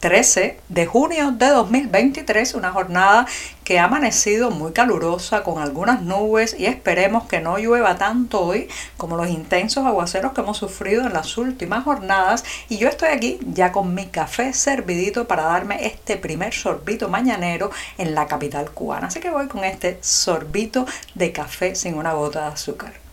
13 de junio de 2023, una jornada que ha amanecido muy calurosa con algunas nubes y esperemos que no llueva tanto hoy como los intensos aguaceros que hemos sufrido en las últimas jornadas y yo estoy aquí ya con mi café servidito para darme este primer sorbito mañanero en la capital cubana, así que voy con este sorbito de café sin una gota de azúcar.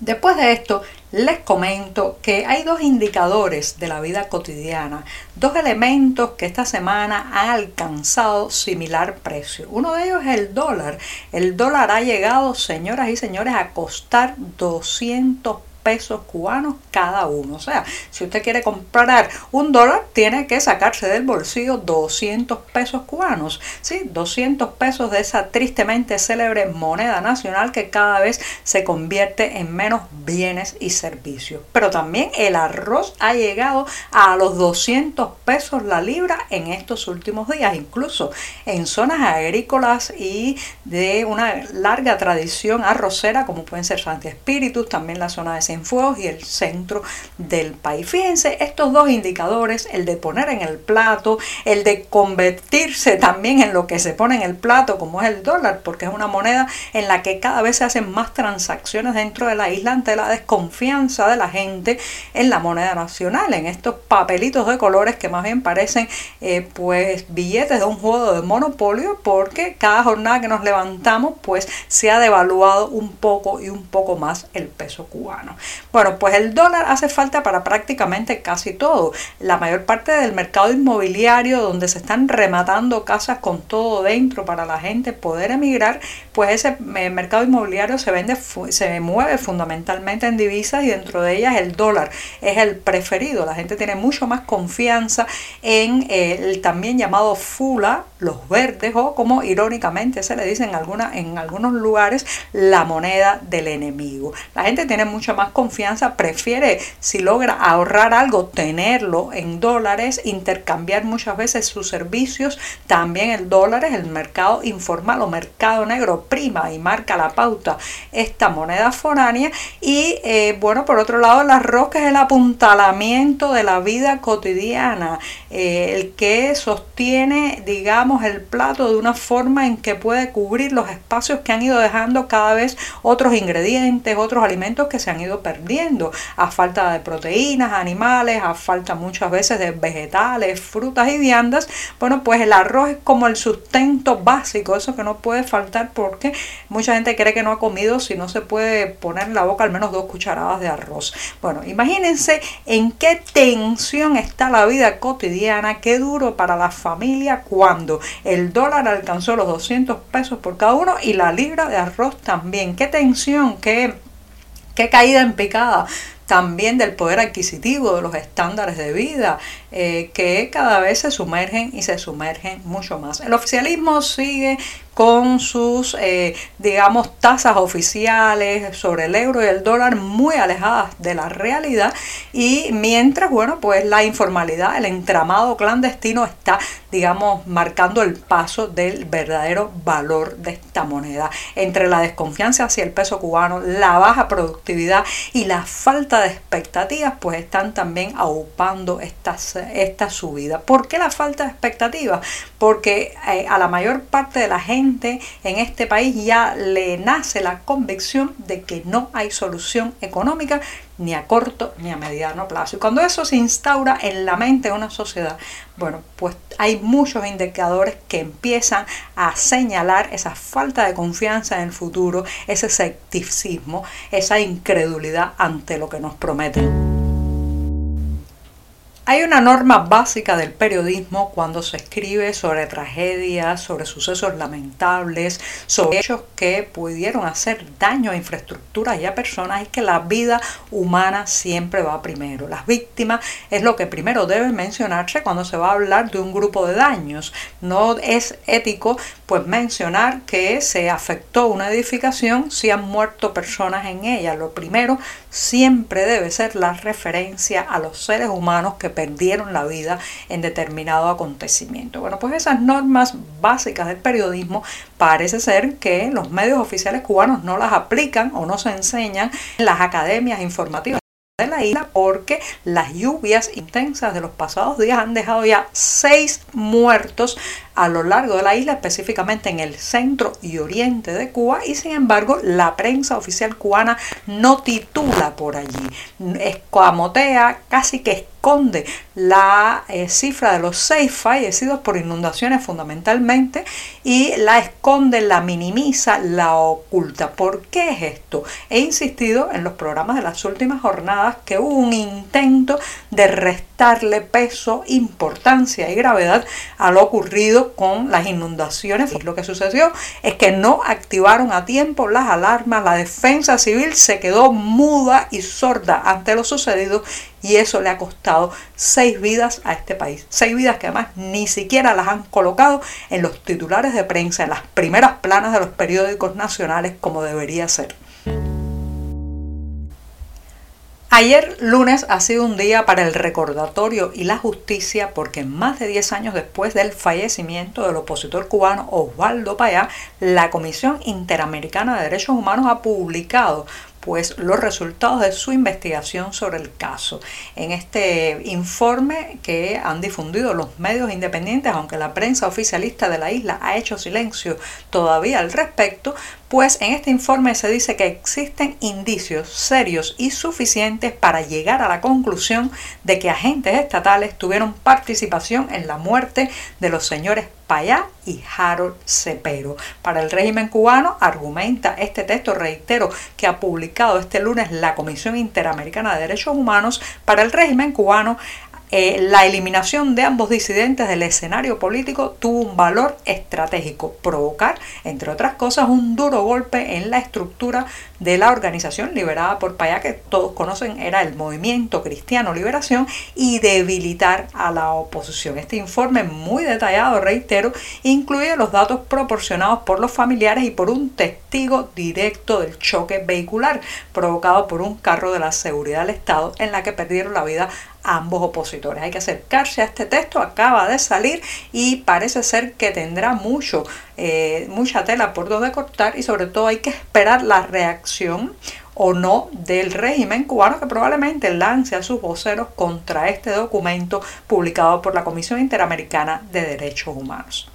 Después de esto, les comento que hay dos indicadores de la vida cotidiana, dos elementos que esta semana han alcanzado similar precio. Uno de ellos es el dólar. El dólar ha llegado, señoras y señores, a costar 200 pesos cubanos cada uno. O sea, si usted quiere comprar un dólar, tiene que sacarse del bolsillo 200 pesos cubanos. ¿sí? 200 pesos de esa tristemente célebre moneda nacional que cada vez se convierte en menos bienes y servicios. Pero también el arroz ha llegado a los 200 pesos la libra en estos últimos días, incluso en zonas agrícolas y de una larga tradición arrocera como pueden ser Santi Espíritus, también la zona de Cienfuegos y el centro del país. Fíjense estos dos indicadores, el de poner en el plato, el de convertirse también en lo que se pone en el plato, como es el dólar, porque es una moneda en la que cada vez se hacen más transacciones dentro de la isla ante la desconfianza de la gente en la moneda nacional, en estos papelitos de colores que más bien parecen eh, pues billetes de un juego de monopolio, porque cada jornada que nos levantamos pues se ha devaluado un poco y un poco más el peso cubano. Bueno, pues el dólar hace falta para prácticamente casi todo. La mayor parte del mercado inmobiliario donde se están rematando casas con todo dentro para la gente poder emigrar, pues ese eh, mercado inmobiliario se vende se mueve fundamentalmente en divisas y dentro de ellas el dólar es el preferido. La gente tiene mucho más confianza en el también llamado FULA, los verdes o como irónicamente se le dice en, alguna, en algunos lugares la moneda del enemigo. La gente tiene mucha más confianza, prefiere si logra ahorrar algo, tenerlo en dólares, intercambiar muchas veces sus servicios, también el dólar es el mercado informal o mercado negro prima y marca la pauta esta moneda foránea y eh, bueno por otro lado el arroz es el apuntalamiento de la vida cotidiana, eh, el que sostiene digamos el plato de una forma en que puede cubrir los espacios que han ido dejando cada vez otros ingredientes, otros alimentos que se han ido perdiendo a falta de proteínas animales, a falta muchas veces de vegetales, frutas y viandas. Bueno, pues el arroz es como el sustento básico, eso que no puede faltar porque mucha gente cree que no ha comido si no se puede poner en la boca al menos dos cucharadas de arroz. Bueno, imagínense en qué tensión está la vida cotidiana, qué duro para la familia cuando el dólar alcanzó los 200 pesos por cada uno y la libra de arroz también. Qué tensión, qué qué caída en picada también del poder adquisitivo, de los estándares de vida, eh, que cada vez se sumergen y se sumergen mucho más. El oficialismo sigue con sus, eh, digamos, tasas oficiales sobre el euro y el dólar muy alejadas de la realidad y mientras, bueno, pues la informalidad, el entramado clandestino está, digamos, marcando el paso del verdadero valor de esta moneda. Entre la desconfianza hacia el peso cubano, la baja productividad y la falta de expectativas, pues están también aupando esta, esta subida. ¿Por qué la falta de expectativas? Porque eh, a la mayor parte de la gente en este país ya le nace la convicción de que no hay solución económica ni a corto ni a mediano plazo. Y cuando eso se instaura en la mente de una sociedad, bueno, pues hay muchos indicadores que empiezan a señalar esa falta de confianza en el futuro, ese escepticismo, esa incredulidad ante lo que nos prometen. Hay una norma básica del periodismo cuando se escribe sobre tragedias, sobre sucesos lamentables, sobre hechos que pudieron hacer daño a infraestructuras y a personas, es que la vida humana siempre va primero. Las víctimas es lo que primero debe mencionarse cuando se va a hablar de un grupo de daños. No es ético pues mencionar que se afectó una edificación si han muerto personas en ella. Lo primero siempre debe ser la referencia a los seres humanos que perdieron la vida en determinado acontecimiento. Bueno, pues esas normas básicas del periodismo parece ser que los medios oficiales cubanos no las aplican o no se enseñan en las academias informativas de la isla porque las lluvias intensas de los pasados días han dejado ya seis muertos a lo largo de la isla, específicamente en el centro y oriente de Cuba, y sin embargo la prensa oficial cubana no titula por allí, escamotea, casi que esconde la eh, cifra de los seis fallecidos por inundaciones fundamentalmente y la esconde, la minimiza, la oculta. ¿Por qué es esto? He insistido en los programas de las últimas jornadas que hubo un intento de restarle peso, importancia y gravedad a lo ocurrido con las inundaciones. Lo que sucedió es que no activaron a tiempo las alarmas, la defensa civil se quedó muda y sorda ante lo sucedido y eso le ha costado seis vidas a este país. Seis vidas que además ni siquiera las han colocado en los titulares de prensa, en las primeras planas de los periódicos nacionales como debería ser. Ayer lunes ha sido un día para el recordatorio y la justicia porque más de 10 años después del fallecimiento del opositor cubano Osvaldo Payá, la Comisión Interamericana de Derechos Humanos ha publicado pues los resultados de su investigación sobre el caso. En este informe que han difundido los medios independientes, aunque la prensa oficialista de la isla ha hecho silencio todavía al respecto, pues en este informe se dice que existen indicios serios y suficientes para llegar a la conclusión de que agentes estatales tuvieron participación en la muerte de los señores Payá y Harold Cepero. Para el régimen cubano, argumenta este texto, reitero, que ha publicado este lunes la Comisión Interamericana de Derechos Humanos, para el régimen cubano eh, la eliminación de ambos disidentes del escenario político tuvo un valor estratégico, provocar, entre otras cosas, un duro golpe en la estructura de la organización liberada por Payá, que todos conocen era el Movimiento Cristiano Liberación, y debilitar a la oposición. Este informe muy detallado, reitero, incluye los datos proporcionados por los familiares y por un testigo directo del choque vehicular provocado por un carro de la seguridad del Estado en la que perdieron la vida ambos opositores. Hay que acercarse a este texto, acaba de salir y parece ser que tendrá mucho, eh, mucha tela por donde cortar y sobre todo hay que esperar la reacción o no del régimen cubano que probablemente lance a sus voceros contra este documento publicado por la Comisión Interamericana de Derechos Humanos.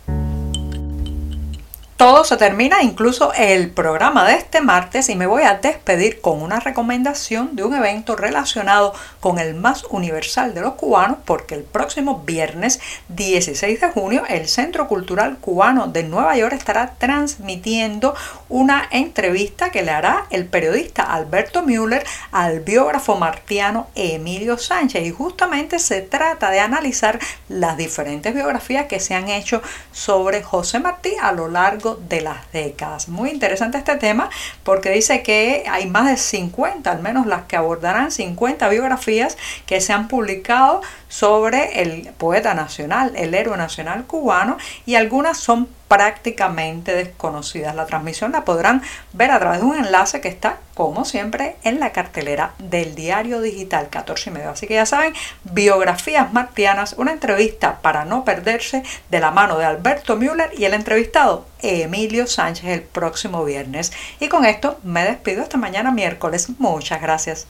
Todo se termina, incluso el programa de este martes, y me voy a despedir con una recomendación de un evento relacionado con el más universal de los cubanos, porque el próximo viernes 16 de junio el Centro Cultural Cubano de Nueva York estará transmitiendo una entrevista que le hará el periodista Alberto Müller al biógrafo martiano Emilio Sánchez. Y justamente se trata de analizar las diferentes biografías que se han hecho sobre José Martí a lo largo de las décadas. Muy interesante este tema porque dice que hay más de 50, al menos las que abordarán 50 biografías que se han publicado sobre el poeta nacional, el héroe nacional cubano, y algunas son prácticamente desconocidas. La transmisión la podrán ver a través de un enlace que está, como siempre, en la cartelera del diario digital 14 y medio. Así que ya saben, biografías martianas, una entrevista para no perderse de la mano de Alberto Müller y el entrevistado Emilio Sánchez el próximo viernes. Y con esto me despido esta mañana miércoles. Muchas gracias.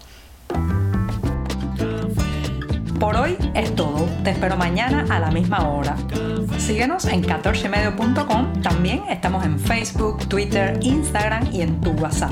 Por hoy es todo. Te espero mañana a la misma hora. Síguenos en 14medio.com. También estamos en Facebook, Twitter, Instagram y en tu WhatsApp.